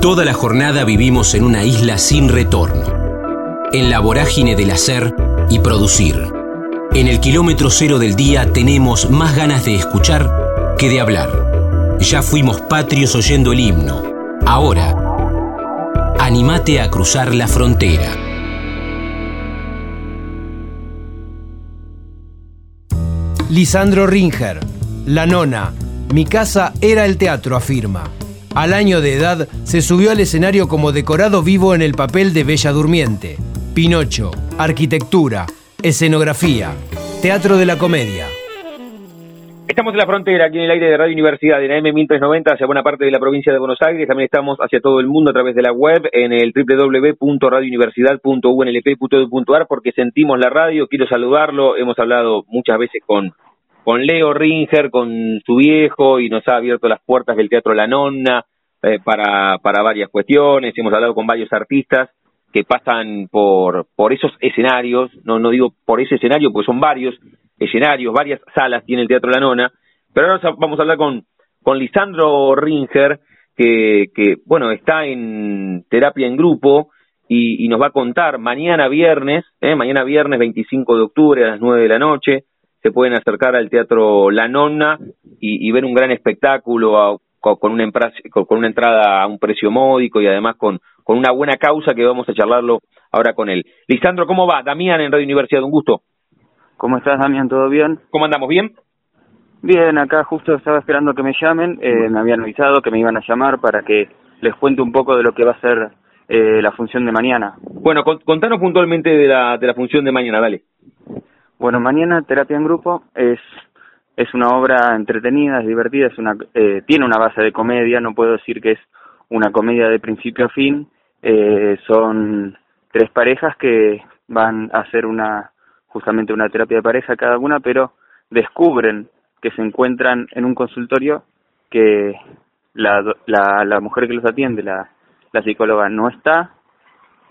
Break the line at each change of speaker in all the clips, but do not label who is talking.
Toda la jornada vivimos en una isla sin retorno, en la vorágine del hacer y producir. En el kilómetro cero del día tenemos más ganas de escuchar que de hablar. Ya fuimos patrios oyendo el himno. Ahora, animate a cruzar la frontera.
Lisandro Ringer, La Nona, Mi casa era el teatro, afirma. Al año de edad se subió al escenario como decorado vivo en el papel de Bella Durmiente. Pinocho, arquitectura, escenografía, teatro de la comedia.
Estamos en la frontera, aquí en el aire de Radio Universidad, en AM 1390, hacia buena parte de la provincia de Buenos Aires. También estamos hacia todo el mundo a través de la web, en el www.radiouniversidad.unlp.edu.ar, porque sentimos la radio. Quiero saludarlo. Hemos hablado muchas veces con con Leo Ringer, con su viejo, y nos ha abierto las puertas del Teatro La Nonna eh, para, para varias cuestiones. Hemos hablado con varios artistas que pasan por, por esos escenarios, no, no digo por ese escenario, porque son varios escenarios, varias salas tiene el Teatro La Nona, pero ahora vamos a hablar con, con Lisandro Ringer, que, que, bueno, está en terapia en grupo y, y nos va a contar mañana viernes, eh, mañana viernes 25 de octubre a las 9 de la noche, se pueden acercar al Teatro La Nonna y, ver un gran espectáculo con, una con una entrada a un precio módico y además con, con una buena causa que vamos a charlarlo ahora con él. Lisandro, ¿cómo va? Damián en Radio Universidad, un gusto.
¿Cómo estás, Damián? ¿Todo bien?
¿Cómo andamos? ¿Bien?
Bien, acá justo estaba esperando que me llamen. Eh, me habían avisado que me iban a llamar para que les cuente un poco de lo que va a ser eh, la función de mañana.
Bueno, contanos puntualmente de la, de la función de mañana, dale.
Bueno, mañana Terapia en Grupo es, es una obra entretenida, es divertida, es una, eh, tiene una base de comedia, no puedo decir que es una comedia de principio a fin, eh, son tres parejas que van a hacer una, justamente una terapia de pareja cada una, pero descubren que se encuentran en un consultorio que la, la, la mujer que los atiende, la, la psicóloga, no está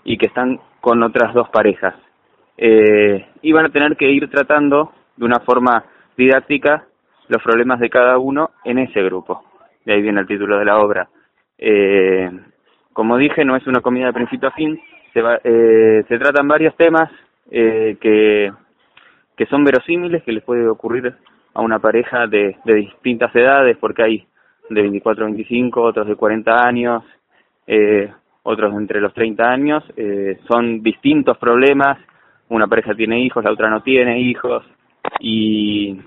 y que están con otras dos parejas eh, iban a tener que ir tratando de una forma didáctica los problemas de cada uno en ese grupo. De ahí viene el título de la obra. Eh, como dije, no es una comida de principio a fin, se, va, eh, se tratan varios temas eh, que, que son verosímiles, que les puede ocurrir a una pareja de, de distintas edades, porque hay de 24 a 25, otros de 40 años, eh, otros entre los 30 años, eh, son distintos problemas una pareja tiene hijos, la otra no tiene hijos, y,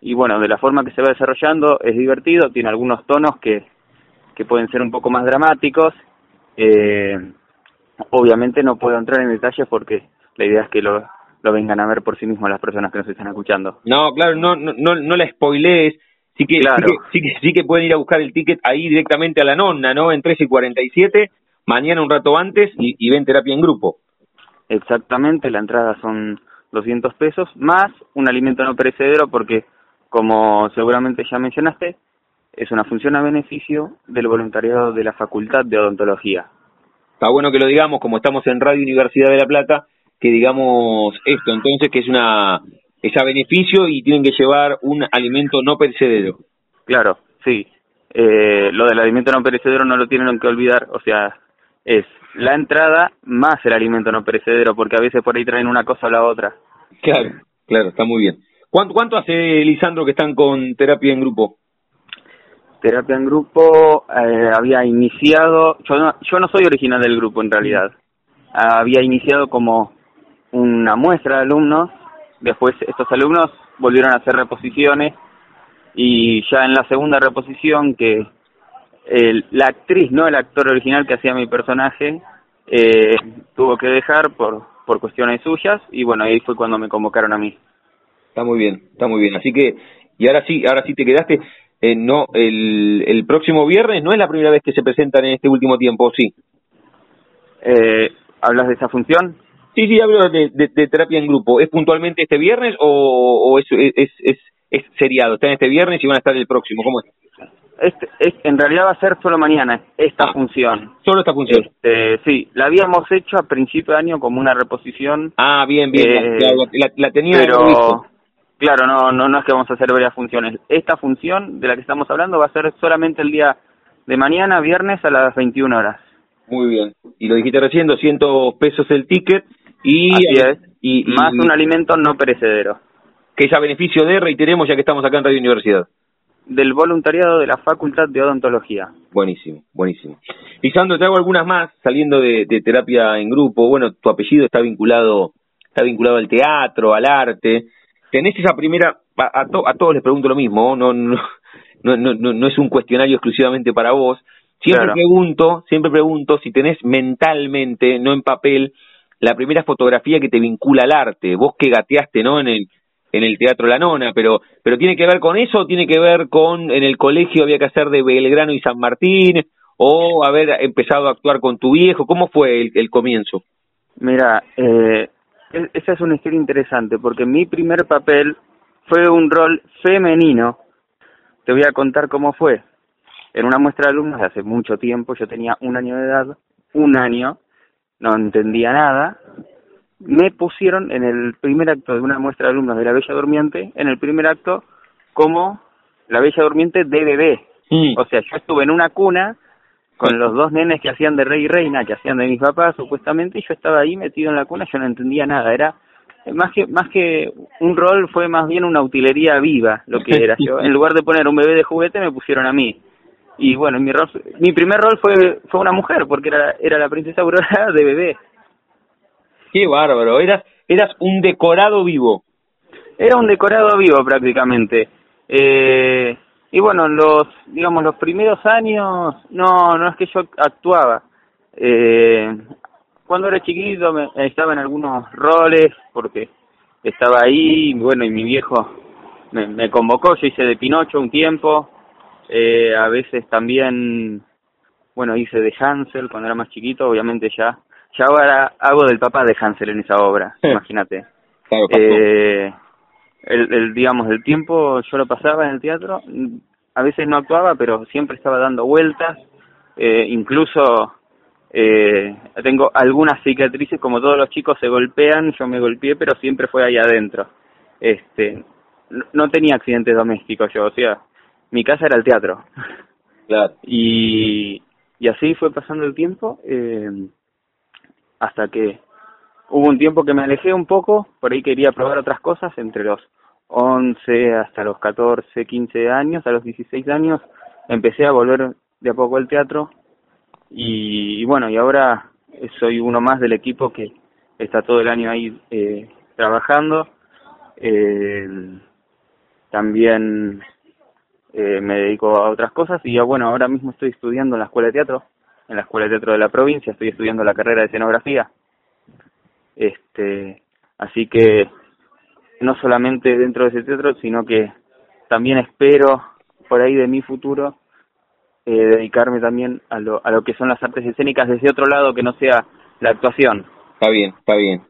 y bueno, de la forma que se va desarrollando es divertido, tiene algunos tonos que, que pueden ser un poco más dramáticos, eh, obviamente no puedo entrar en detalles porque la idea es que lo, lo vengan a ver por sí mismos las personas que nos están escuchando.
No, claro, no, no, no, no la spoilees, sí que, claro. sí, que, sí, que, pueden ir a buscar el ticket ahí directamente a la nonna, ¿no? En 13 y 47, mañana un rato antes y, y ven terapia en grupo.
Exactamente, la entrada son 200 pesos, más un alimento no perecedero porque, como seguramente ya mencionaste, es una función a beneficio del voluntariado de la Facultad de Odontología.
Está bueno que lo digamos, como estamos en Radio Universidad de La Plata, que digamos esto, entonces que es una es a beneficio y tienen que llevar un alimento no perecedero.
Claro, sí. Eh, lo del alimento no perecedero no lo tienen que olvidar, o sea, es la entrada más el alimento no perecedero, porque a veces por ahí traen una cosa o la otra.
Claro, claro, está muy bien. ¿Cuánto, cuánto hace, Lisandro, que están con terapia en grupo?
Terapia en grupo eh, había iniciado, yo no, yo no soy original del grupo en realidad, había iniciado como una muestra de alumnos, después estos alumnos volvieron a hacer reposiciones y ya en la segunda reposición que el, la actriz, no el actor original que hacía mi personaje, eh, tuvo que dejar por, por cuestiones suyas y bueno, ahí fue cuando me convocaron a mí.
Está muy bien, está muy bien. Así que, y ahora sí, ahora sí te quedaste, eh, no, el, el próximo viernes no es la primera vez que se presentan en este último tiempo, ¿sí?
Eh, ¿Hablas de esa función?
Sí, sí, hablo de, de, de terapia en grupo. ¿Es puntualmente este viernes o, o es, es, es, es seriado? ¿Están este viernes y van a estar el próximo? ¿Cómo es?
Este, este, en realidad va a ser solo mañana esta
Ah.
función.
Solo esta función.
Este, sí, la habíamos hecho a principio de año como una reposición,
Ah, bien, bien.
Eh,
la, la, la- tenía
pero
visto.
claro, no, no, no es que vamos a hacer varias funciones. Esta función de la que estamos hablando va a ser solamente el día de mañana viernes a las 21 horas.
Muy bien. Y lo dijiste recién, 200 pesos el ticket y,
Así es. y, más un alimento no perecedero.
Que es a beneficio de, reiteremos ya que estamos acá en Radio Universidad.
Del voluntariado de la Facultad de Odontología.
Buenísimo, buenísimo. Lisandro, te hago algunas más, saliendo de, terapia en grupo. Bueno, tu apellido está vinculado, está vinculado al teatro, al arte. Tenés esa primera, a, a todos les pregunto lo mismo, no, no, no, no, no es un cuestionario exclusivamente para vos. Siempre pregunto, siempre pregunto si tenés mentalmente, no en papel, la primera fotografía que te vincula al arte. Vos que gateaste, ¿no? En el en el Teatro La Nona, pero pero tiene que ver con eso o tiene que ver con en el colegio había que hacer de Belgrano y San Martín o haber empezado a actuar con tu viejo. ¿Cómo fue el, comienzo?
Mira, eh, esa es una historia interesante porque mi primer papel fue un rol femenino. Te voy a contar cómo fue en una muestra de alumnos de hace mucho tiempo, yo tenía un año de edad, un año, no entendía nada, me pusieron en el primer acto de una muestra de alumnos de la Bella Durmiente, en el primer acto como la Bella Durmiente de bebé. O sea, yo estuve en una cuna con los dos nenes que hacían de rey y reina, que hacían de mis papás supuestamente, y yo estaba ahí metido en la cuna, yo no entendía nada, era más que más que un rol fue más bien una utilería viva lo que era yo en lugar de poner un bebé de juguete me pusieron a mí y bueno, mi rol, mi primer rol fue fue una mujer porque era era la princesa Aurora de bebé.
Qué bárbaro, eras eras un decorado vivo.
Era un decorado vivo prácticamente. Eh, y bueno, los digamos los primeros años no no es que yo actuaba. Eh, cuando era chiquito me, estaba en algunos roles porque estaba ahí, bueno, y mi viejo me, me convocó, yo hice de Pinocho un tiempo, eh, a veces también, bueno, hice de Hansel cuando era más chiquito, obviamente ya, ya ahora hago del papá de Hansel en esa obra, imagínate. eh, el, el, digamos, el tiempo yo lo pasaba en el teatro, a veces no actuaba, pero siempre estaba dando vueltas, eh, incluso eh, tengo algunas cicatrices, como todos los chicos se golpean, yo me golpeé, pero siempre fue ahí adentro. Este, no tenía accidentes domésticos yo, o sea, mi casa era el teatro.
Claro.
Y, y así fue pasando el tiempo eh, hasta que hubo un tiempo que me alejé un poco, por ahí quería probar otras cosas, entre los 11 hasta los 14, 15 años, a los 16 años empecé a volver de a poco al teatro y, bueno, y ahora soy uno más del equipo que está todo el año ahí eh, trabajando. Eh, también eh, me dedico a otras cosas y ya bueno, ahora mismo estoy estudiando en la Escuela de Teatro, en la Escuela de Teatro de la provincia, estoy estudiando la carrera de escenografía. Este, así que no solamente dentro de ese teatro, sino que también espero por ahí de mi futuro eh, dedicarme también a lo, a lo que son las artes escénicas desde otro lado que no sea la actuación.
Está bien, está bien.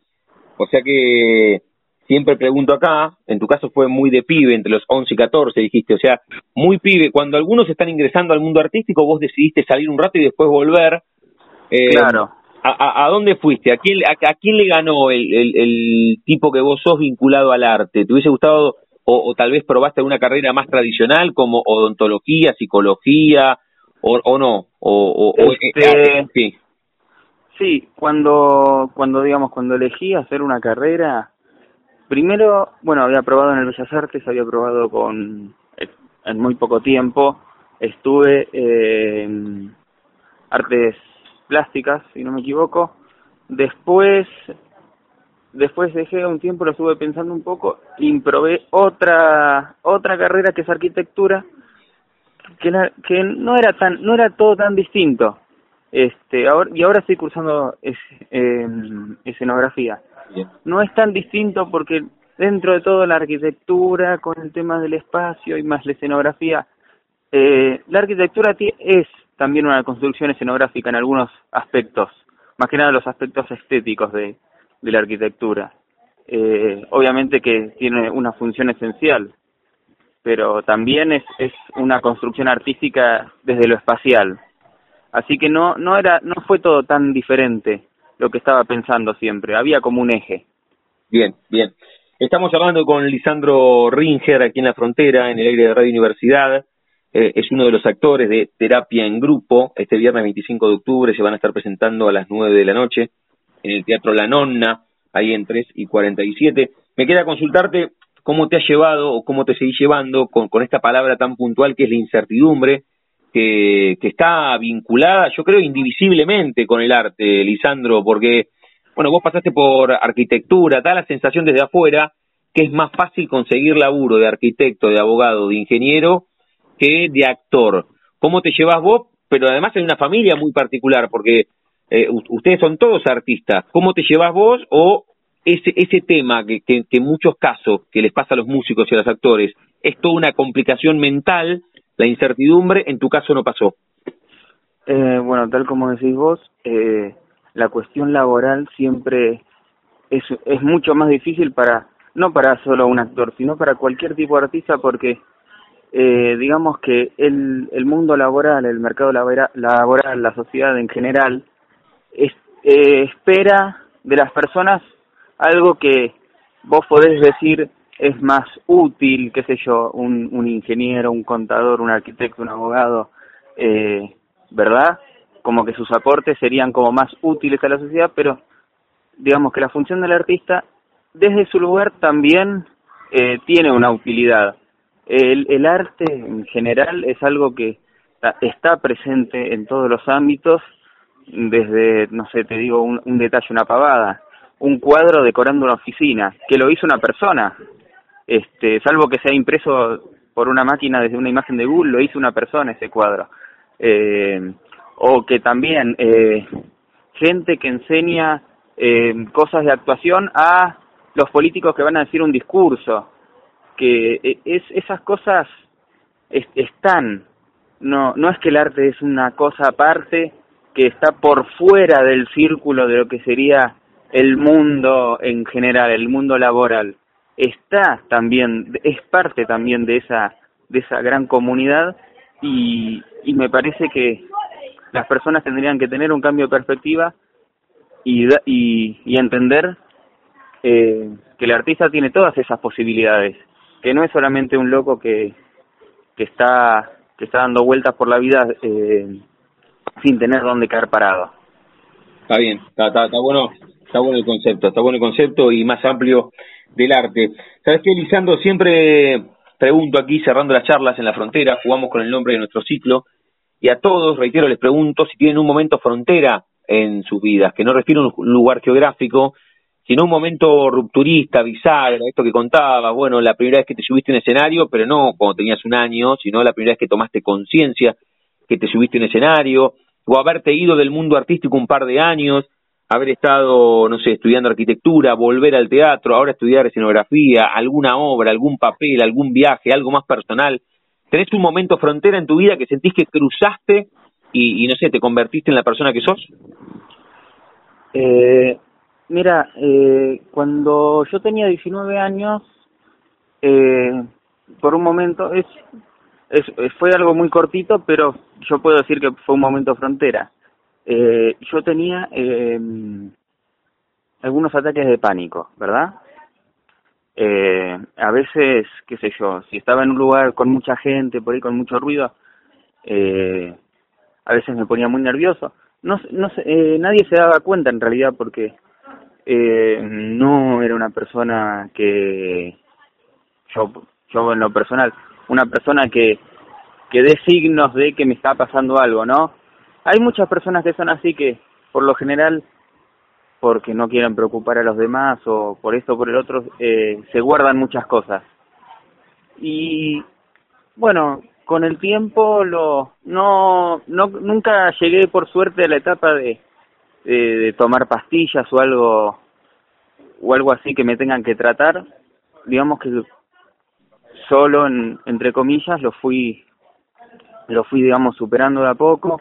O sea que siempre pregunto acá, en tu caso fue muy de pibe, entre los 11 y 14 dijiste, o sea, muy pibe, cuando algunos están ingresando al mundo artístico, vos decidiste salir un rato y después volver.
Eh, claro.
A, a, dónde fuiste? ¿A quién, a, quién le ganó el, el, el, tipo que vos sos vinculado al arte? ¿Te hubiese gustado o, o tal vez probaste una carrera más tradicional como odontología, psicología o, o no? O, o
este, sí. sí, cuando, cuando digamos, cuando elegí hacer una carrera, Primero, bueno, había probado en el Bellas Artes, había probado con, eh, en muy poco tiempo, estuve en artes plásticas, si no me equivoco. Después, después dejé un tiempo, lo estuve pensando un poco y probé otra, otra carrera que es arquitectura, que, que no era tan, no era todo tan distinto. Este, ahora, y ahora estoy cursando es, eh, escenografía no es tan distinto porque dentro de todo la arquitectura, con el tema del espacio y más la escenografía, eh, la arquitectura es también una construcción escenográfica en algunos aspectos, más que nada los aspectos estéticos de, la arquitectura. Eh, obviamente que tiene una función esencial, pero también es, es una construcción artística desde lo espacial. Así que no, no era, no fue todo tan diferente lo que estaba pensando siempre, había como un eje.
Bien, bien. Estamos hablando con Lisandro Ringer aquí en la frontera, en el aire de Radio Universidad. eh, es uno de los actores de Terapia en Grupo. Este viernes 25 de octubre se van a estar presentando a las 9 de la noche en el Teatro La Nonna, ahí en 3 y 47. Me queda consultarte cómo te has llevado o cómo te seguís llevando con esta palabra tan puntual que es la incertidumbre, que, que está vinculada, yo creo, indivisiblemente con el arte, Lisandro, porque, bueno, vos pasaste por arquitectura, da la sensación desde afuera que es más fácil conseguir laburo de arquitecto, de abogado, de ingeniero, que de actor. ¿Cómo te llevas vos? Pero además en una familia muy particular, porque eh, ustedes son todos artistas. ¿Cómo te llevas vos o ese, ese tema que, que, en muchos casos que les pasa a los músicos y a los actores es toda una complicación mental, la incertidumbre, en tu caso no pasó?
Eh, bueno, tal como decís vos, eh, la cuestión laboral siempre es, es mucho más difícil para, no para solo un actor, sino para cualquier tipo de artista porque eh, digamos que el, el mundo laboral, el mercado laboral, la sociedad en general, eh, espera de las personas algo que vos podés decir es más útil, qué sé yo, un, un ingeniero, un contador, un arquitecto, un abogado, eh, ¿verdad? Como que sus aportes serían como más útiles a la sociedad, pero digamos que la función del artista desde su lugar también eh, tiene una utilidad. El, el arte en general es algo que está presente en todos los ámbitos, desde, no sé, te digo un, un detalle, una pavada, un cuadro decorando una oficina, que lo hizo una persona, este, salvo que sea impreso por una máquina desde una imagen de Google, lo hizo una persona ese cuadro. Eh, o que también eh, gente que enseña eh, cosas de actuación a los políticos que van a decir un discurso, que e, es, esas cosas están, no, no es que el arte es una cosa aparte que está por fuera del círculo de lo que sería el mundo en general, el mundo laboral, está también, es parte también de esa, de esa gran comunidad y, y me parece que las personas tendrían que tener un cambio de perspectiva y, y, y entender eh, que el artista tiene todas esas posibilidades, que no es solamente un loco que, que está que está dando vueltas por la vida eh, sin tener dónde caer parado.
Está bien, está, está, está, bueno, está bueno el concepto, está bueno el concepto y más amplio del arte. ¿Sabes qué, Lisandro? Siempre pregunto aquí, cerrando las charlas en la frontera, jugamos con el nombre de nuestro ciclo, y a todos, reitero, les pregunto si tienen un momento frontera en sus vidas, que no refiero a un lugar geográfico, sino un momento rupturista, bisagra, esto que contaba, bueno, la primera vez que te subiste en escenario, pero no cuando tenías un año, sino la primera vez que tomaste conciencia que te subiste en escenario, o haberte ido del mundo artístico un par de años, haber estado, no sé, estudiando arquitectura, volver al teatro, ahora estudiar escenografía, alguna obra, algún papel, algún viaje, algo más personal. ¿Tenés un momento frontera en tu vida que sentís que cruzaste y, no sé, te convertiste en la persona que sos?
Eh, Mira, eh, cuando yo tenía 19 años, eh, por un momento, es, es, fue algo muy cortito, pero yo puedo decir que fue un momento frontera. Eh, yo tenía eh, algunos ataques de pánico, ¿verdad? Eh, a veces, qué sé yo, si estaba en un lugar con mucha gente, por ahí con mucho ruido, eh, a veces me ponía muy nervioso. No, no eh, nadie se daba cuenta en realidad porque eh, no era una persona que yo yo en lo personal una persona que que dé signos de que me está pasando algo no hay muchas personas que son así que por lo general porque no quieren preocupar a los demás o por esto o por el otro eh, se guardan muchas cosas. Y bueno con el tiempo lo no no nunca llegué por suerte a la etapa de de tomar pastillas o algo o algo así que me tengan que tratar. Digamos que solo en, entre comillas lo fui lo fui digamos superando de a poco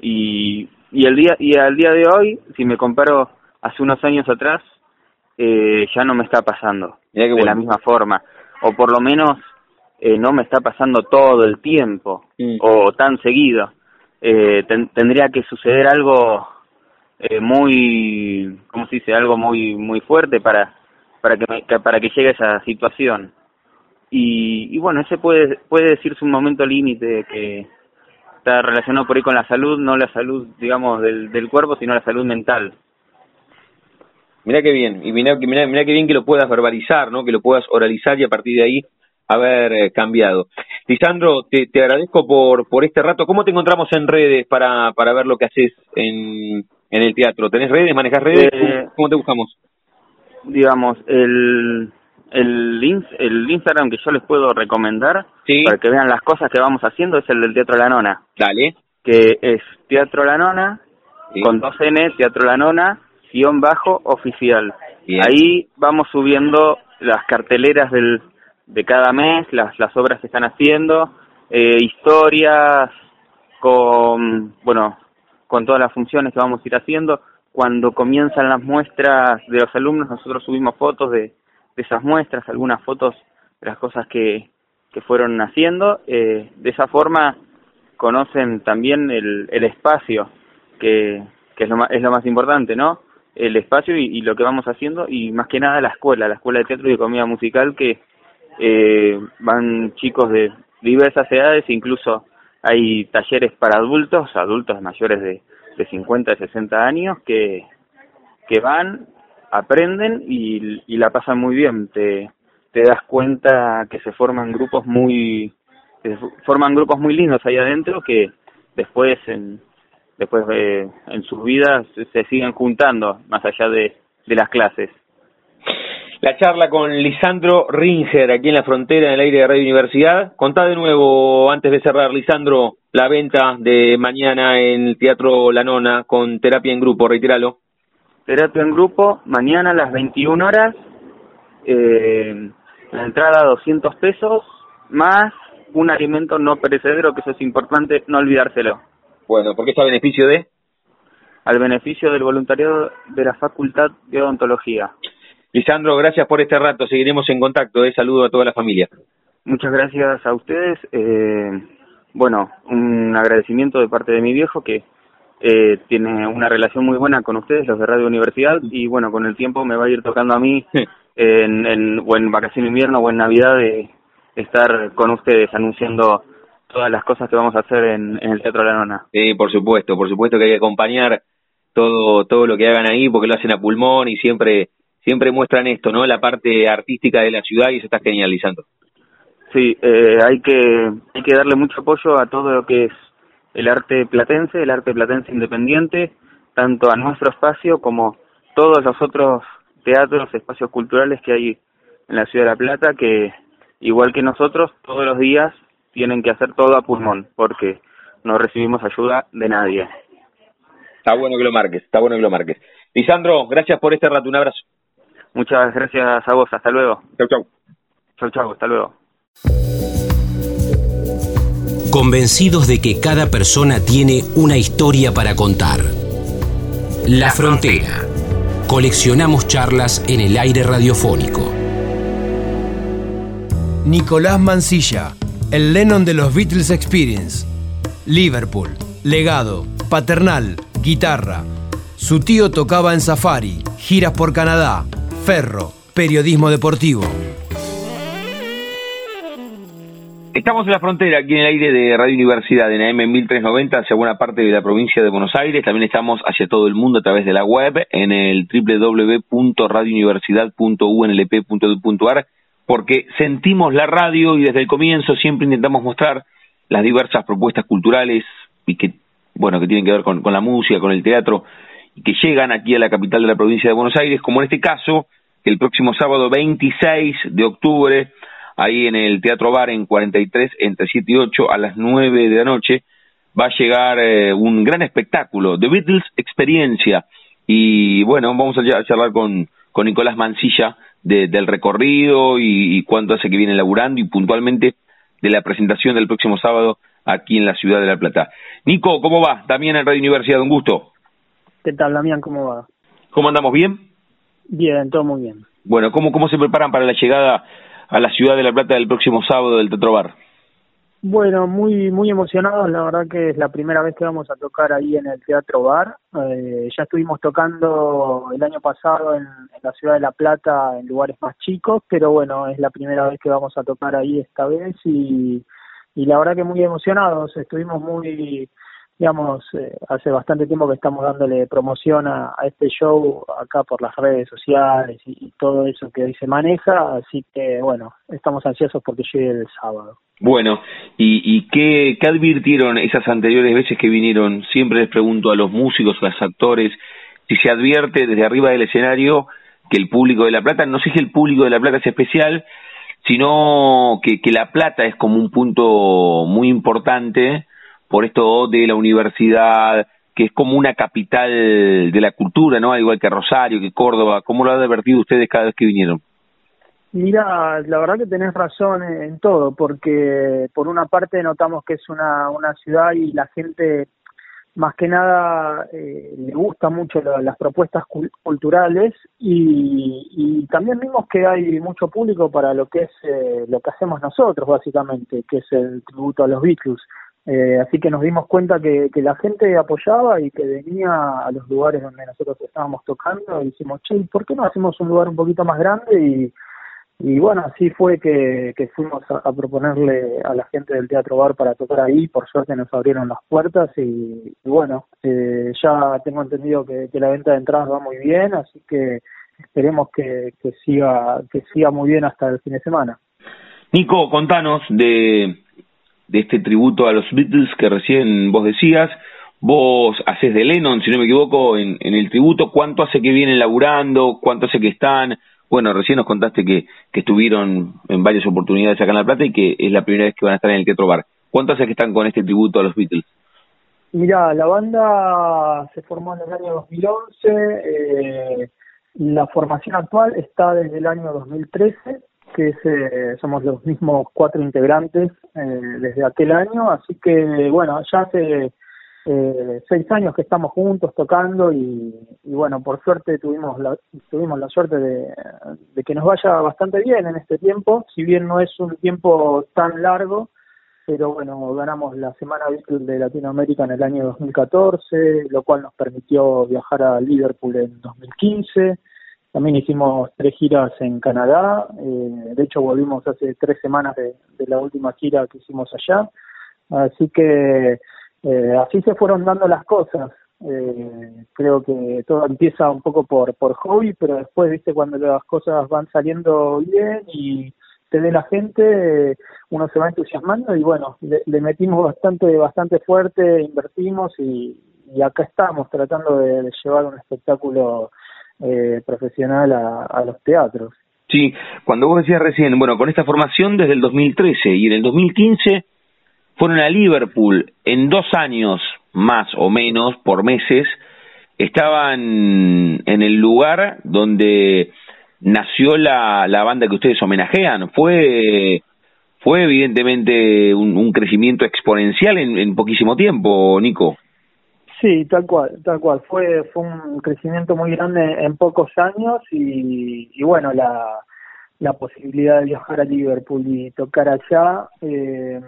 y y el día y al día de hoy si me comparo hace unos años atrás eh, ya no me está pasando de la misma forma o por lo menos eh, no me está pasando todo el tiempo mm. o tan seguido eh, tendría que suceder algo eh, muy, ¿cómo se dice? Algo muy muy fuerte para para que, para que llegue a esa situación. y, bueno, ese puede, puede decirse un momento límite que está relacionado por ahí con la salud, no la salud, digamos, del, del cuerpo, sino la salud mental.
Mirá qué bien, y mirá, mirá, mirá qué bien que lo puedas verbalizar, ¿no? Que lo puedas oralizar y a partir de ahí haber eh, cambiado. Lisandro, te, te agradezco por, por este rato. ¿Cómo te encontramos en redes para, para ver lo que haces en, en el teatro? ¿Tenés redes? ¿Manejas redes?
Eh,
¿Cómo, te buscamos?
Digamos, el, el, el Instagram que yo les puedo recomendar
Sí.
para que vean las cosas que vamos haciendo es el del Teatro La Nona,
Dale.
que es Teatro La Nona,
Sí.
con dos N, Teatro La Nona, guion bajo oficial.
Bien.
Ahí vamos subiendo las carteleras del, de cada mes, las, las obras que están haciendo, eh, historias con, bueno, con todas las funciones que vamos a ir haciendo. Cuando comienzan las muestras de los alumnos, nosotros subimos fotos de, de esas muestras, algunas fotos de las cosas que, que fueron haciendo. Eh, de esa forma conocen también el, el espacio, que, que es, lo más, es lo más importante, ¿no? El espacio y, y lo que vamos haciendo, y más que nada la escuela, la escuela de teatro y de comida musical, que eh, van chicos de diversas edades, incluso hay talleres para adultos, adultos mayores de, de 50, 60 años, que, que van, aprenden y, y la pasan muy bien. Te, te das cuenta que se forman grupos muy se forman grupos muy lindos ahí adentro que después en después de, en sus vidas se, se siguen juntando más allá de, de las clases.
La charla con Lisandro Ringer aquí en la frontera en el aire de Radio Universidad. Contá de nuevo, antes de cerrar, Lisandro, la venta de mañana en el Teatro La Nona con terapia en grupo, reiteralo.
Terapia en grupo, mañana a las 21 horas, eh, la entrada 200 pesos, más un alimento no perecedero, que eso es importante, no olvidárselo.
Bueno, porque está a beneficio de...
Al beneficio del voluntariado de la Facultad de Odontología.
Lisandro, gracias por este rato, seguiremos en contacto, eh. saludo a toda la familia.
Muchas gracias a ustedes. Eh, bueno, un agradecimiento de parte de mi viejo que eh, tiene una relación muy buena con ustedes, los de Radio Universidad, y bueno, con el tiempo me va a ir tocando a mí, en, en, o en vacación invierno o en Navidad, de estar con ustedes anunciando todas las cosas que vamos a hacer en, en el Teatro La Nona.
Sí, por supuesto, por supuesto que hay que acompañar todo todo lo que hagan ahí porque lo hacen a pulmón y siempre siempre muestran esto, ¿no? La parte artística de la ciudad y eso está genial, Lisandro.
Sí, eh, hay que hay que darle mucho apoyo a todo lo que es el arte platense, el arte platense independiente, tanto a nuestro espacio como todos los otros teatros, espacios culturales que hay en la ciudad de La Plata, que igual que nosotros, todos los días tienen que hacer todo a pulmón, porque no recibimos ayuda de nadie.
Está bueno que lo marques, está bueno que lo marques. Lisandro, gracias por este rato, un abrazo.
Muchas gracias a vos, hasta luego.
Chau, chau.
Chau, chau, hasta luego.
Convencidos de que cada persona tiene una historia para contar. La Frontera. Coleccionamos charlas en el aire radiofónico.
Nicolás Mancilla, el Lennon de los Beatles Experience. Liverpool, legado, paternal, guitarra. Su tío tocaba en Safari, giras por Canadá, ferro, periodismo deportivo.
Estamos en la frontera, aquí en el aire de Radio Universidad, en AM 1390, hacia buena parte de la provincia de Buenos Aires. También estamos hacia todo el mundo a través de la web, en el www.radiouniversidad.unlp.edu.ar, porque sentimos la radio y desde el comienzo siempre intentamos mostrar las diversas propuestas culturales y que, bueno, que tienen que ver con, con la música, con el teatro, y que llegan aquí a la capital de la provincia de Buenos Aires, como en este caso, que el próximo sábado 26 de octubre, ahí en el Teatro Bar en 43, entre 7 y 8, a las 9 de la noche, va a llegar eh, un gran espectáculo, The Beatles Experiencia. Y bueno, vamos a charlar con, con Nicolás Mancilla de- del recorrido y, y cuánto hace que viene laburando y puntualmente de la presentación del próximo sábado aquí en la ciudad de La Plata. Nico, ¿cómo va? También en Radio Universidad, un gusto.
¿Qué tal, Damián? ¿Cómo va?
¿Cómo andamos? ¿Bien?
Bien, todo muy bien.
Bueno, ¿cómo, cómo se preparan para la llegada a la ciudad de La Plata del próximo sábado del Teatro Bar?
Bueno, muy muy emocionados, la verdad que es la primera vez que vamos a tocar ahí en el Teatro Bar. Eh, ya estuvimos tocando el año pasado en, la ciudad de La Plata en lugares más chicos, pero bueno, es la primera vez que vamos a tocar ahí esta vez y, y la verdad que muy emocionados, estuvimos muy digamos, eh, hace bastante tiempo que estamos dándole promoción a, este show acá por las redes sociales y, todo eso que hoy se maneja, así que bueno, estamos ansiosos porque llegue el sábado.
Bueno, ¿y, y qué, qué advirtieron esas anteriores veces que vinieron? Siempre les pregunto a los músicos, a los actores, si se advierte desde arriba del escenario que el público de La Plata, no sé si el público de La Plata es especial, sino que, que La Plata es como un punto muy importante por esto de la universidad, que es como una capital de la cultura, ¿no? Al igual que Rosario, que Córdoba. ¿Cómo lo han advertido ustedes cada vez que vinieron?
Mira, la verdad que tenés razón en todo, porque por una parte notamos que es una, una ciudad y la gente más que nada eh, le gusta mucho las propuestas culturales y, y, también vimos que hay mucho público para lo que es eh, lo que hacemos nosotros básicamente, que es el tributo a los Beatles. Eh, así que nos dimos cuenta que, que, la gente apoyaba y que venía a los lugares donde nosotros estábamos tocando y dijimos, che, ¿por qué no hacemos un lugar un poquito más grande? Y, y bueno, así fue que, que fuimos a, proponerle a la gente del Teatro Bar para tocar ahí, por suerte nos abrieron las puertas y, bueno, eh, ya tengo entendido que, que, la venta de entradas va muy bien, así que esperemos que, que siga que siga muy bien hasta el fin de semana.
Nico, contanos de de este tributo a los Beatles que recién vos decías. Vos haces de Lennon, si no me equivoco, en, el tributo. ¿Cuánto hace que vienen laburando? ¿Cuánto hace que están? Bueno, recién nos contaste que, que estuvieron en varias oportunidades acá en La Plata y que es la primera vez que van a estar en el Teatro Bar. ¿Cuánto hace que están con este tributo a los Beatles?
Mira, la banda se formó en el año 2011. Eh, la formación actual está desde el año 2013 que eh, somos los mismos cuatro integrantes eh, desde aquel año, así que bueno, ya hace eh, seis años que estamos juntos tocando y, bueno, por suerte tuvimos la, tuvimos la suerte de, que nos vaya bastante bien en este tiempo, si bien no es un tiempo tan largo, pero bueno, ganamos la Semana Virtual de Latinoamérica en el año 2014, lo cual nos permitió viajar a Liverpool en 2015 también hicimos tres giras en Canadá, eh, de hecho volvimos hace tres semanas de, la última gira que hicimos allá, así que eh, así se fueron dando las cosas. Eh, creo que todo empieza un poco por, por hobby, pero después, viste, cuando las cosas van saliendo bien y te ve la gente, uno se va entusiasmando y bueno, le, metimos bastante, bastante fuerte, invertimos y, acá estamos tratando de llevar un espectáculo eh, profesional a, los teatros.
Sí, cuando vos decías recién, bueno, con esta formación desde el 2013 y en el 2015 fueron a Liverpool en dos años más o menos por meses, estaban en el lugar donde nació la, la banda que ustedes homenajean. Fue fue evidentemente un, crecimiento exponencial en, en poquísimo tiempo, Nico.
Sí, tal cual, tal cual. Fue, fue un crecimiento muy grande en pocos años y, y bueno, la, la posibilidad de viajar a Liverpool y tocar allá, eh,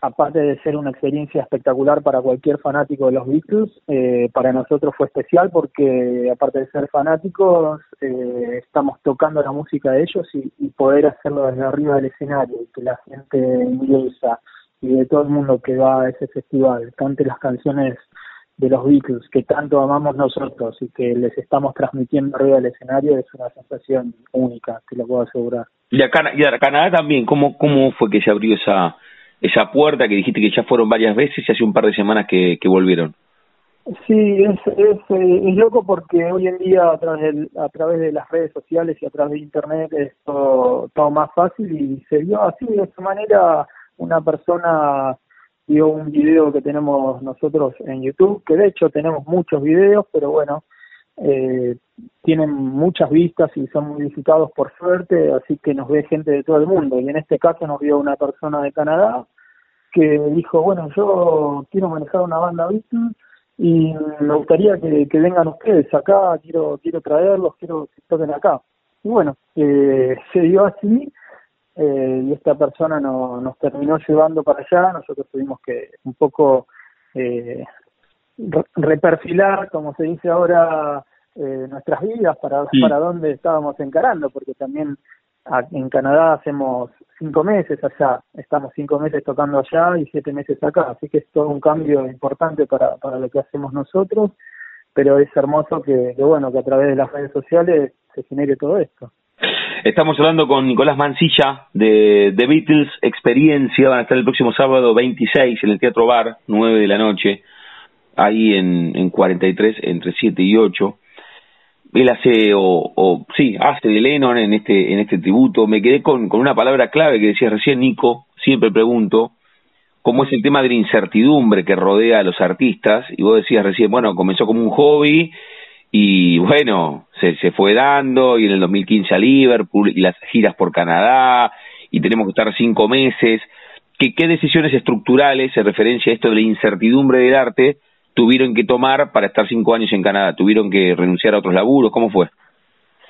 aparte de ser una experiencia espectacular para cualquier fanático de los Beatles, eh, para nosotros fue especial porque aparte de ser fanáticos, eh, estamos tocando la música de ellos y, poder hacerlo desde arriba del escenario y que la gente inglesa y de todo el mundo que va a ese festival cante las canciones de los Beatles que tanto amamos nosotros y que les estamos transmitiendo arriba del escenario es una sensación única, te lo puedo asegurar.
Y a, Canadá también, ¿cómo, ¿cómo fue que se abrió esa, esa puerta que dijiste que ya fueron varias veces y hace un par de semanas que, que volvieron?
Sí, es, es, eh, es, loco porque hoy en día a través, de, a través de las redes sociales y a través de Internet es todo, todo más fácil y se dio así de esta manera una persona vio un video que tenemos nosotros en YouTube, que de hecho tenemos muchos videos, pero bueno, eh, tienen muchas vistas y son muy visitados por suerte, así que nos ve gente de todo el mundo. Y en este caso nos vio una persona de Canadá que dijo, bueno, yo quiero manejar una banda Beatles y me gustaría que, que vengan ustedes acá, quiero quiero traerlos, quiero que toquen acá. Y bueno, eh, se dio así eh, y esta persona no, nos terminó llevando para allá, nosotros tuvimos que un poco eh, reperfilar, como se dice ahora, eh, nuestras vidas para, para dónde estábamos encarando, porque también en Canadá hacemos cinco meses allá, estamos cinco meses tocando allá y siete meses acá, así que es todo un cambio importante para, para lo que hacemos nosotros, pero es hermoso que, bueno, que a través de las redes sociales se genere todo esto.
Estamos hablando con Nicolás Mancilla de The Beatles Experiencia, van a estar el próximo sábado 26 en el Teatro Bar, 9 de la noche, ahí en, en 43, entre 7 y 8 él hace o, o, sí hace de Lennon en este en este tributo. Me quedé con, con una palabra clave que decía recién Nico. Siempre pregunto cómo es el tema de la incertidumbre que rodea a los artistas y vos decías recién bueno comenzó como un hobby y bueno se, se fue dando y en el 2015 a Liverpool y las giras por Canadá y tenemos que estar cinco meses ¿Qué, qué decisiones estructurales en referencia a esto de la incertidumbre del arte tuvieron que tomar para estar cinco años en Canadá? ¿Tuvieron que renunciar a otros laburos? ¿Cómo fue?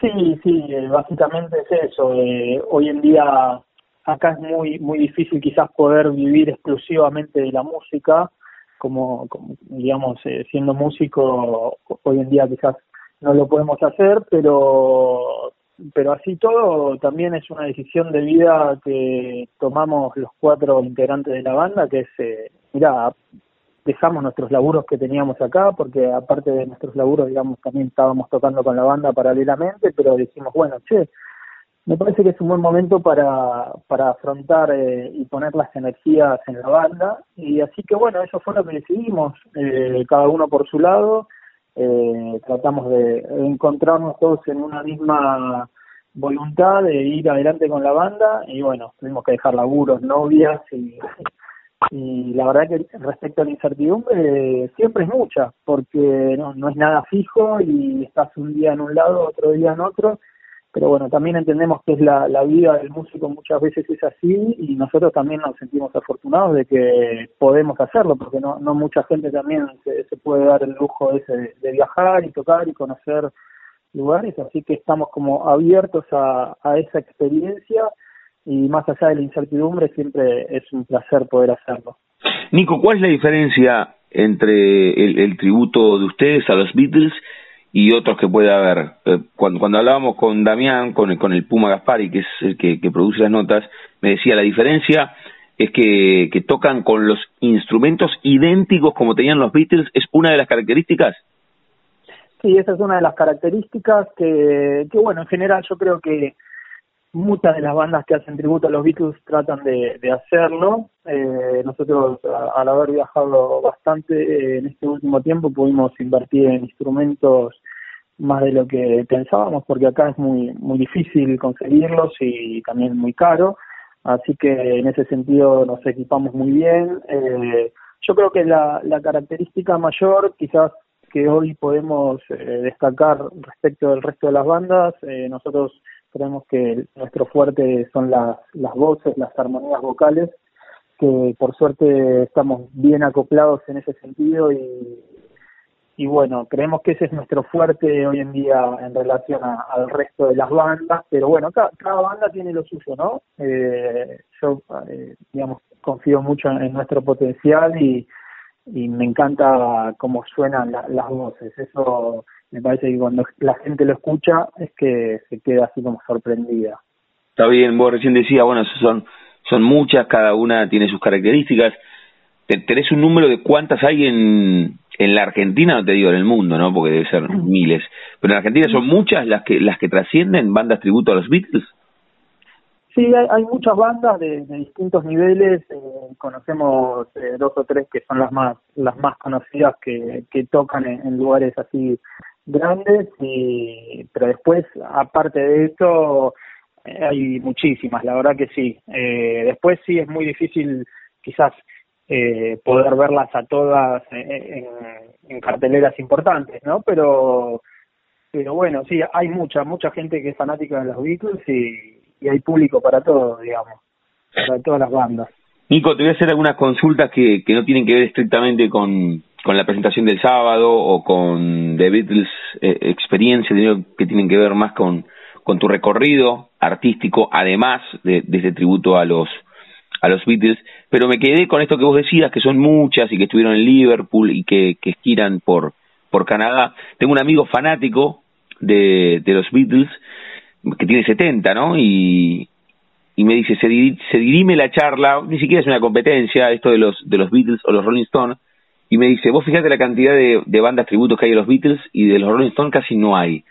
Sí, sí, básicamente es eso. Eh, hoy en día acá es muy muy difícil quizás poder vivir exclusivamente de la música, como, digamos, eh, siendo músico hoy en día quizás no lo podemos hacer, pero pero así todo también es una decisión de vida que tomamos los cuatro integrantes de la banda, que es, eh, mira, dejamos nuestros laburos que teníamos acá, porque aparte de nuestros laburos, digamos, también estábamos tocando con la banda paralelamente, pero dijimos, bueno, che, me parece que es un buen momento para, para afrontar eh, y poner las energías en la banda, y así que bueno, eso fue lo que decidimos, eh, cada uno por su lado, eh, tratamos de encontrarnos todos en una misma voluntad de ir adelante con la banda, y bueno, tuvimos que dejar laburos, novias y y la verdad que respecto a la incertidumbre siempre es mucha, porque no, no es nada fijo y estás un día en un lado, otro día en otro, pero bueno, también entendemos que es la, la vida del músico muchas veces es así y nosotros también nos sentimos afortunados de que podemos hacerlo, porque no, no mucha gente también se, se puede dar el lujo ese de, viajar y tocar y conocer lugares, así que estamos como abiertos a, a esa experiencia y más allá de la incertidumbre siempre es un placer poder hacerlo.
Nico, ¿cuál es la diferencia entre el, tributo de ustedes a los Beatles y otros que puede haber? Eh, cuando, cuando hablábamos con Damián, con el, con el Puma Gaspari, que es el que, produce las notas, me decía la diferencia es que, que tocan con los instrumentos idénticos como tenían los Beatles, ¿es una de las características?
Sí, esa es una de las características que, que bueno, en general yo creo que muchas de las bandas que hacen tributo a los Beatles tratan de, hacerlo. Eh, nosotros, al haber viajado bastante eh, en este último tiempo, pudimos invertir en instrumentos más de lo que pensábamos, porque acá es muy, muy difícil conseguirlos y también muy caro. Así que en ese sentido nos equipamos muy bien. Eh, yo creo que la, la característica mayor, quizás que hoy podemos destacar respecto del resto de las bandas, nosotros Creemos que nuestro fuerte son las, las voces, las armonías vocales, que por suerte estamos bien acoplados en ese sentido y, y bueno, creemos que ese es nuestro fuerte hoy en día en relación al resto de las bandas, pero bueno, cada, cada banda tiene lo suyo, ¿no? Eh, yo, eh, digamos, confío mucho en, nuestro potencial y, y me encanta cómo suenan las voces, eso me parece que cuando la gente lo escucha es que se queda así como sorprendida.
Está bien, vos recién decías, bueno, son, son muchas, cada una tiene sus características. ¿Tenés un número de cuántas hay en, en la Argentina? No te digo en el mundo, ¿no? Porque debe ser miles. Pero en Argentina son muchas las que las que trascienden bandas tributo a los Beatles.
Sí, hay, muchas bandas de, distintos niveles. Eh, conocemos eh, dos o tres que son las más las más conocidas que, que tocan en lugares así grandes, y, pero después, aparte de esto, eh, hay muchísimas, la verdad que sí. Eh, después sí es muy difícil quizás eh, poder verlas a todas en, en, carteleras importantes, ¿no? Pero, pero bueno, sí, hay mucha, mucha gente que es fanática de los Beatles y, y hay público para todo, digamos, para todas las bandas.
Nico, te voy a hacer algunas consultas que, que no tienen que ver estrictamente con, con la presentación del sábado o con The Beatles eh, experiencia que tienen que ver más con, con tu recorrido artístico, además de, de este tributo a los a los Beatles, pero me quedé con esto que vos decías, que son muchas y que estuvieron en Liverpool y que, que giran por, por Canadá. Tengo un amigo fanático de, de los Beatles que tiene 70, ¿no? Y, y me dice, se, se dirime la charla, ni siquiera es una competencia, esto de los, de los Beatles o los Rolling Stones, y me dice, vos fíjate la cantidad de, de bandas tributos que hay de los Beatles y de los Rolling Stones casi no hay.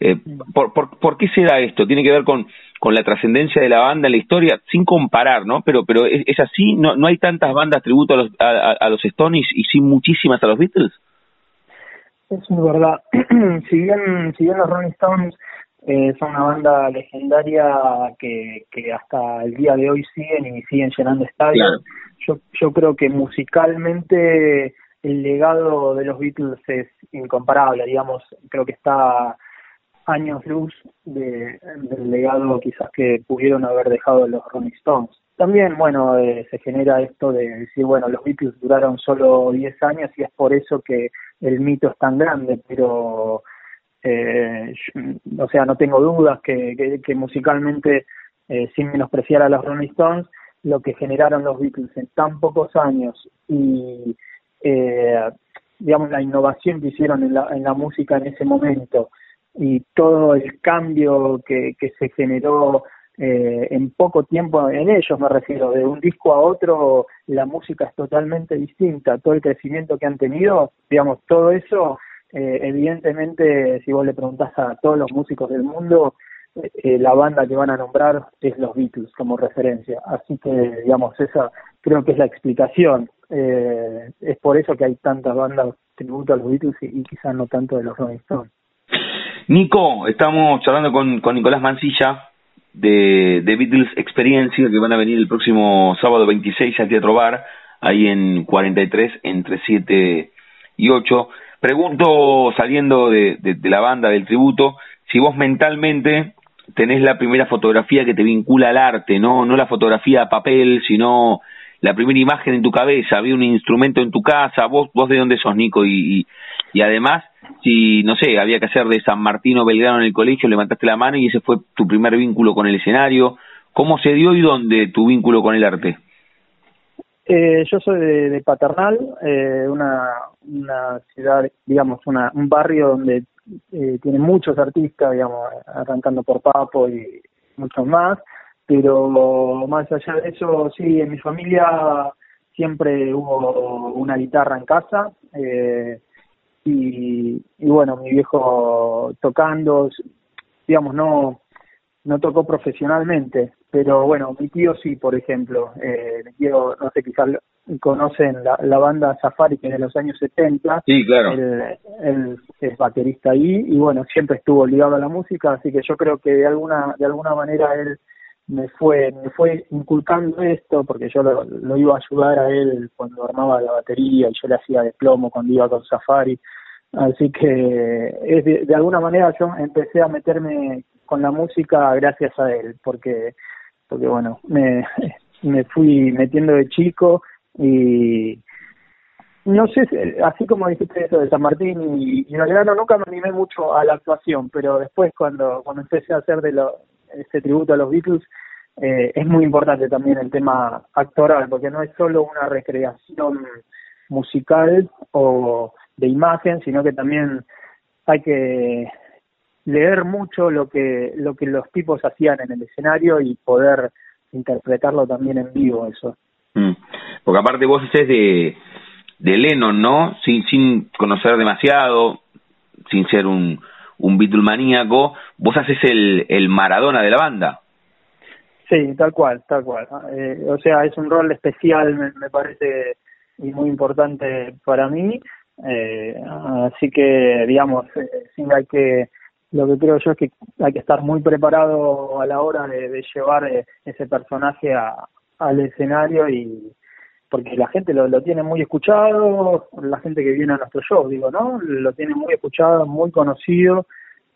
Eh, ¿por, por, por qué se da esto? ¿Tiene que ver con, con la trascendencia de la banda en la historia? Sin comparar, ¿no? Pero, pero es, es así, no, no hay tantas bandas tributo a los, a, a los Stones y sí muchísimas a los Beatles.
Es verdad. si bien, si bien los Rolling Stones son una banda legendaria que, que hasta el día de hoy siguen y siguen llenando estadios. Yo, yo creo que musicalmente el legado de los Beatles es incomparable, digamos, creo que está años luz de, del legado quizás que pudieron haber dejado los Rolling Stones. También, bueno, eh, se genera esto de decir, bueno, los Beatles duraron solo 10 años y es por eso que el mito es tan grande, pero eh, o sea, no tengo dudas que, que, musicalmente, eh, sin menospreciar a los Rolling Stones, lo que generaron los Beatles en tan pocos años y, eh, digamos, la innovación que hicieron en la, en la música en ese momento y todo el cambio que, que se generó eh, en poco tiempo en ellos me refiero, de un disco a otro la música es totalmente distinta, todo el crecimiento que han tenido, digamos, todo eso eh, evidentemente, si vos le preguntás a todos los músicos del mundo, eh, la banda que van a nombrar es los Beatles como referencia. Así que, digamos, esa creo que es la explicación. Eh, es por eso que hay tantas bandas tributo a los Beatles y, quizás no tanto de los Rolling Stones.
Nico, estamos charlando con, con Nicolás Mancilla de, de Beatles Experiencia que van a venir el próximo sábado 26 al Teatro Bar, ahí en 43, entre 7 y 8. Pregunto, saliendo de, de, la banda, del tributo, si vos mentalmente tenés la primera fotografía que te vincula al arte, no, no la fotografía a papel, sino la primera imagen en tu cabeza, había un instrumento en tu casa, vos, vos de dónde sos, Nico, y, y, además, si, no sé, había que hacer de San Martín o Belgrano en el colegio, levantaste la mano y ese fue tu primer vínculo con el escenario, ¿cómo se dio y dónde tu vínculo con el arte?
Eh, yo soy de, Paternal, eh, una ciudad, digamos, una, un barrio donde eh, tiene muchos artistas, digamos, arrancando por Papo y muchos más, pero más allá de eso, sí, en mi familia siempre hubo una guitarra en casa eh, y, y bueno, mi viejo tocando, digamos, no no tocó profesionalmente, pero bueno, mi tío sí, por ejemplo, eh, mi tío, no sé, quizás conocen la, la banda Safari, que es de los años 70,
sí, claro.
Él, es baterista ahí y bueno, siempre estuvo ligado a la música, así que yo creo que de alguna, de alguna manera él me fue, me fue inculcando esto, porque yo lo, lo iba a ayudar a él cuando armaba la batería y yo le hacía de plomo cuando iba con Safari, así que es de, de alguna manera yo empecé a meterme con la música gracias a él, porque, porque bueno, me, me fui metiendo de chico y no sé, así como dijiste eso de San Martín y, y Belgrano, nunca me animé mucho a la actuación, pero después cuando, cuando empecé a hacer de lo, ese tributo a los Beatles, eh, es muy importante también el tema actoral, porque no es solo una recreación musical o de imagen, sino que también hay que leer mucho lo que lo que los tipos hacían en el escenario y poder interpretarlo también en vivo eso.
Mm. porque aparte vos haces de de Lennon no sin sin conocer demasiado sin ser un un Beatle maníaco vos haces el el Maradona de la banda.
Sí tal cual tal cual. Eh, o sea es un rol especial me, me parece y muy importante para mí. Eh, así que digamos eh, sí hay que lo que creo yo es que hay que estar muy preparado a la hora de, llevar eh, ese personaje a, al escenario y porque la gente lo, tiene muy escuchado, la gente que viene a nuestro show, digo, ¿no? Lo tiene muy escuchado, muy conocido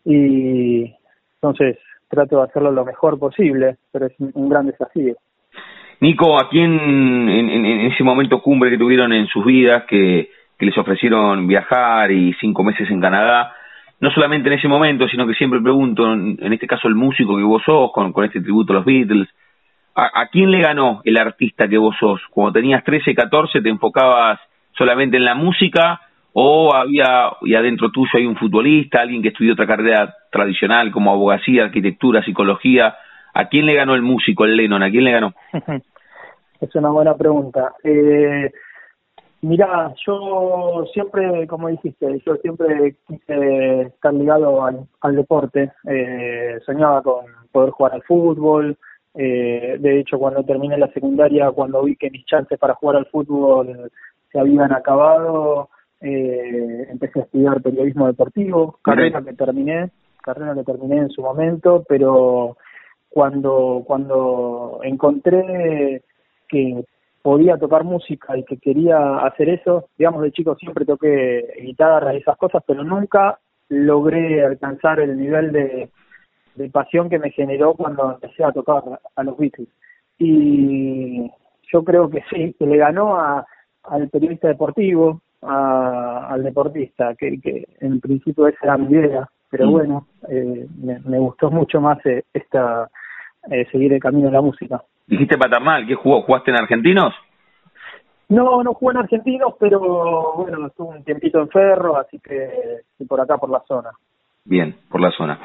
y entonces trato de hacerlo lo mejor posible, pero es un gran desafío.
Nico, aquí en, en, en ese momento cumbre que tuvieron en sus vidas, que les ofrecieron viajar y cinco meses en Canadá, no solamente en ese momento, sino que siempre pregunto, en, este caso el músico que vos sos, con, con este tributo a los Beatles, ¿a, quién le ganó el artista que vos sos? Cuando tenías 13, 14, ¿te enfocabas solamente en la música o había, y adentro tuyo hay un futbolista, alguien que estudió otra carrera tradicional como abogacía, arquitectura, psicología? ¿A quién le ganó el músico, el Lennon? ¿A quién le ganó?
es una buena pregunta. Eh, Mira, yo siempre, como dijiste, yo siempre quise estar ligado al, deporte. Eh, soñaba con poder jugar al fútbol. Eh, de hecho, cuando terminé la secundaria, cuando vi que mis chances para jugar al fútbol se habían acabado, eh, empecé a estudiar periodismo deportivo, carrera que terminé, carrera que terminé en su momento, pero cuando cuando encontré que podía tocar música y que quería hacer eso, digamos de chico siempre toqué guitarra y esas cosas, pero nunca logré alcanzar el nivel de, pasión que me generó cuando empecé a tocar a los Beatles. Y yo creo que sí, que le ganó a, al periodista deportivo, al deportista, que, que en principio esa era mi idea, pero bueno, eh, me, gustó mucho más eh, esta eh, seguir el camino de la música.
Dijiste Paternal, ¿qué jugó? ¿Jugaste en Argentinos?
No, no jugué en Argentinos, pero bueno, estuve un tiempito en Ferro, así que por acá, por la zona.
Bien, por la zona.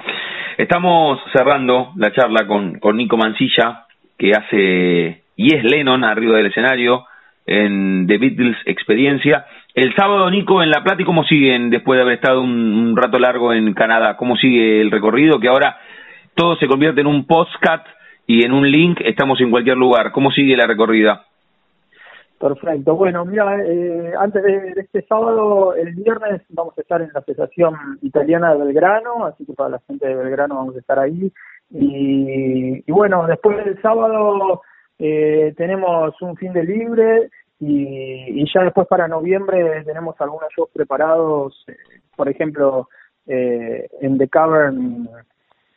Estamos cerrando la charla con, con Nico Mancilla, que hace y es Lennon arriba del escenario en The Beatles Experiencia. El sábado, Nico, en La Plata, ¿y cómo siguen después de haber estado un, rato largo en Canadá? ¿Cómo sigue el recorrido? Que ahora todo se convierte en un postcat y en un link estamos en cualquier lugar. ¿Cómo sigue la recorrida?
Perfecto. Bueno, mira, eh, antes de, este sábado, el viernes vamos a estar en la Asociación Italiana de Belgrano, así que para la gente de Belgrano vamos a estar ahí. Y, bueno, después del sábado eh, tenemos un fin de libre y, ya después para noviembre tenemos algunos shows preparados, eh, por ejemplo, en The Cavern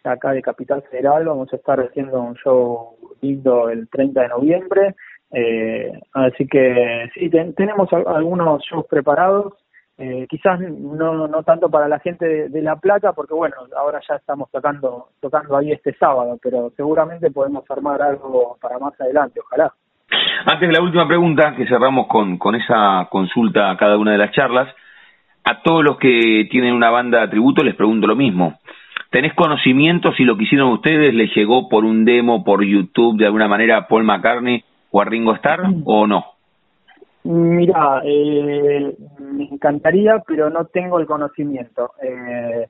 acá de Capital Federal. Vamos a estar haciendo un show lindo el 30 de noviembre. Eh, así que sí, tenemos algunos shows preparados. Eh, quizás no, no tanto para la gente de, La Plata, porque bueno, ahora ya estamos tocando, tocando ahí este sábado, pero seguramente podemos armar algo para más adelante, ojalá.
Antes de la última pregunta, que cerramos con, con esa consulta a cada una de las charlas, a todos los que tienen una banda de tributo les pregunto lo mismo. ¿Tenés conocimiento si lo que hicieron ustedes les llegó por un demo, por YouTube, de alguna manera a Paul McCartney o a Ringo Starr o no?
Mira, eh, me encantaría, pero no tengo el conocimiento. Eh,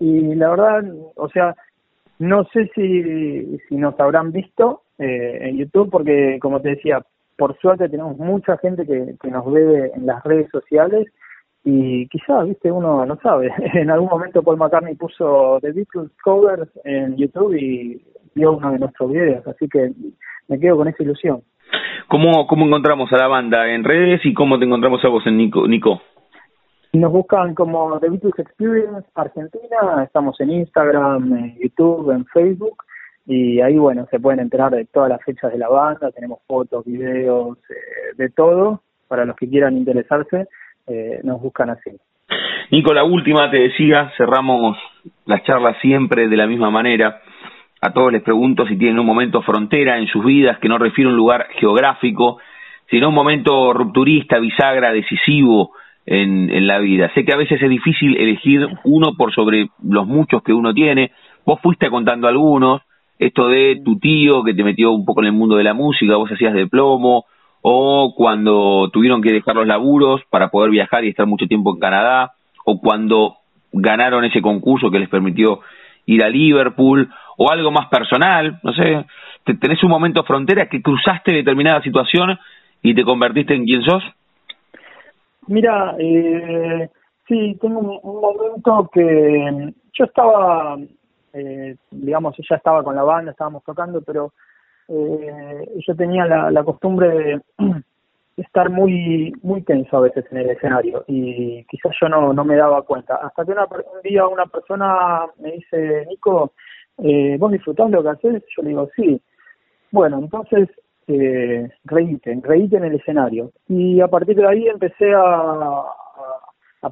y la verdad, o sea, no sé si, si nos habrán visto eh, en YouTube, porque como te decía, por suerte tenemos mucha gente que, que nos ve en las redes sociales y quizás, viste, uno no sabe. En algún momento Paul McCartney puso The Beatles covers en YouTube y vio uno de nuestros videos, así que me quedo con esa ilusión.
¿Cómo, cómo encontramos a la banda en redes y cómo te encontramos a vos en Nico? Nico?
Nos buscan como The Beatles Experience Argentina, estamos en Instagram, en YouTube, en Facebook y ahí bueno, se pueden enterar de todas las fechas de la banda, tenemos fotos, videos, eh, de todo para los que quieran interesarse eh, nos buscan así.
Nico, la última te decía, cerramos las charlas siempre de la misma manera. A todos les pregunto si tienen un momento frontera en sus vidas que no refiere a un lugar geográfico, sino un momento rupturista, bisagra, decisivo en, en la vida. Sé que a veces es difícil elegir uno por sobre los muchos que uno tiene. Vos fuiste contando algunos, esto de tu tío que te metió un poco en el mundo de la música, vos hacías de plomo, o cuando tuvieron que dejar los laburos para poder viajar y estar mucho tiempo en Canadá, o cuando ganaron ese concurso que les permitió ir a Liverpool, o algo más personal, no sé, tenés un momento frontera que cruzaste determinada situación y te convertiste en quien sos?
Mira, eh, sí, tengo un, momento que yo estaba, eh, digamos, ya estaba con la banda, estábamos tocando, pero eh, yo tenía la, la costumbre de estar muy muy tenso a veces en el escenario y quizás yo no, no me daba cuenta. Hasta que una, un día una persona me dice, Nico, eh, ¿vos disfrutás lo que haces? Yo le digo, sí. Bueno, entonces eh, reíte, reíte en el escenario. Y a partir de ahí empecé a,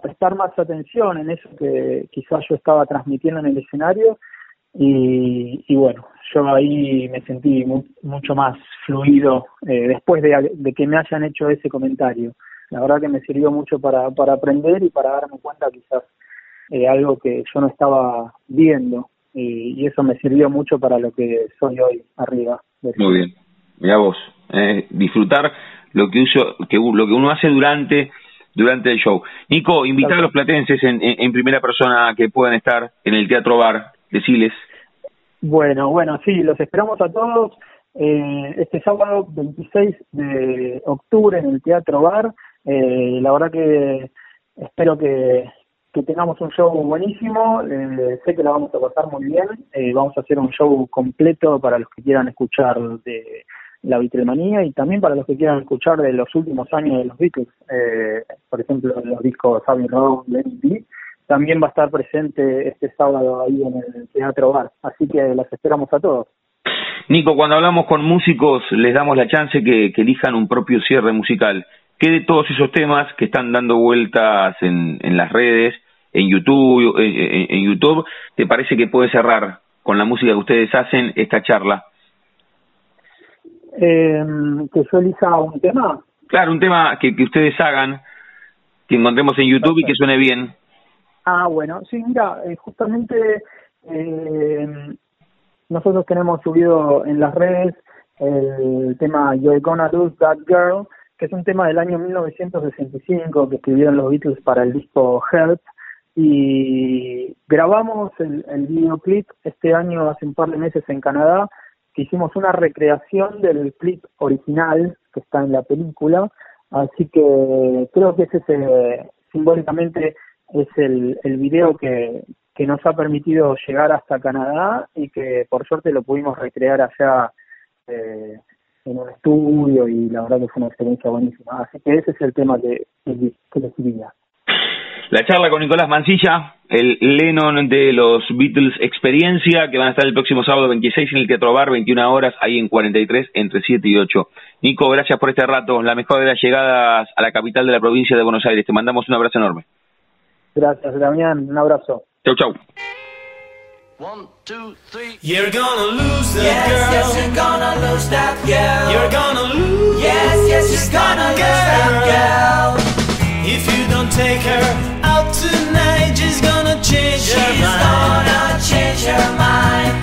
prestar más atención en eso que quizás yo estaba transmitiendo en el escenario y, y bueno, yo ahí me sentí mucho más fluido eh, después de, de, que me hayan hecho ese comentario. La verdad que me sirvió mucho para, para aprender y para darme cuenta quizás eh, algo que yo no estaba viendo y, y, eso me sirvió mucho para lo que soy hoy arriba.
Muy bien, mira vos, eh, disfrutar lo que, uso, que lo que uno hace durante durante el show. Nico, invitar a los platenses en, en, primera persona que puedan estar en el Teatro Bar, deciles.
Bueno, bueno, sí, los esperamos a todos eh, este sábado 26 de octubre en el Teatro Bar. Eh, la verdad que espero que, tengamos un show buenísimo, eh, sé que la vamos a pasar muy bien, eh, vamos a hacer un show completo para los que quieran escuchar de la Beatlemanía y también para los que quieran escuchar de los últimos años de los Beatles, eh, por ejemplo, los discos Abbey Road, Lenny también va a estar presente este sábado ahí en el Teatro Bar, así que las esperamos a todos.
Nico, cuando hablamos con músicos les damos la chance que, que elijan un propio cierre musical. ¿Qué de todos esos temas que están dando vueltas en, en las redes, en YouTube, en, en YouTube, te parece que puede cerrar con la música que ustedes hacen esta charla?
eh, que yo elija un tema.
Claro, un tema que, que ustedes hagan, que encontremos en YouTube y que suene bien.
Ah, bueno, sí, mira, eh, justamente eh, nosotros tenemos subido en las redes el tema You're Gonna Lose That Girl, que es un tema del año 1965 que escribieron los Beatles para el disco Help y grabamos el, videoclip este año hace un par de meses en Canadá que hicimos una recreación del clip original que está en la película, así que creo que ese es, eh, simbólicamente es el, el video que, nos ha permitido llegar hasta Canadá y que por suerte lo pudimos recrear allá eh, en un estudio y la verdad que fue una experiencia buenísima. Así que ese es el tema que, que, que decidiría.
La charla con Nicolás Mancilla, el Lennon de los Beatles Experiencia, que van a estar el próximo sábado 26 en el Teatro Bar, 21 horas, ahí en 43, entre 7 y 8. Nico, gracias por este rato. La mejor de las llegadas a la capital de la provincia de Buenos Aires. Te mandamos un abrazo enorme.
Gracias, Damián. Un abrazo.
Chau, chau.
One, two, three. You're gonna lose that yes, girl.
Yes, you're gonna lose that girl.
You're gonna lose.
Yes, yes, you're gonna lose that girl.
If you don't take her out tonight, she's gonna change
she's
her mind.
She's gonna change her mind.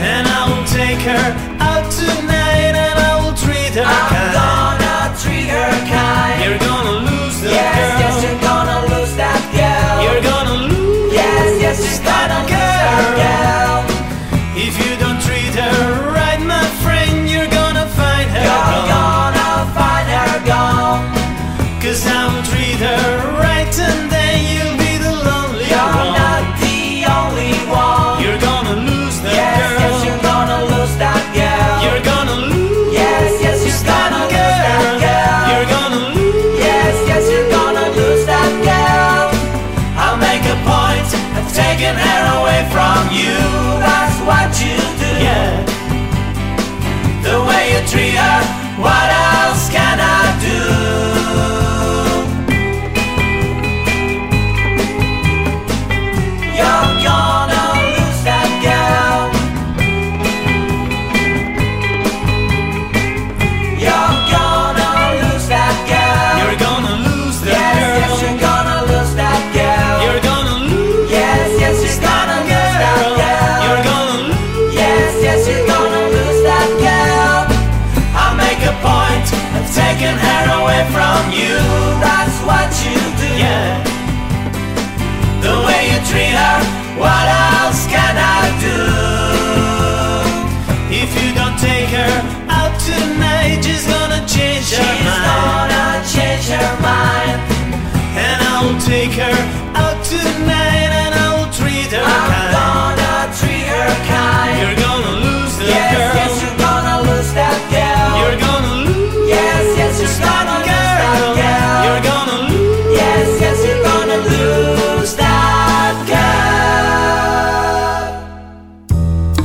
And I will take her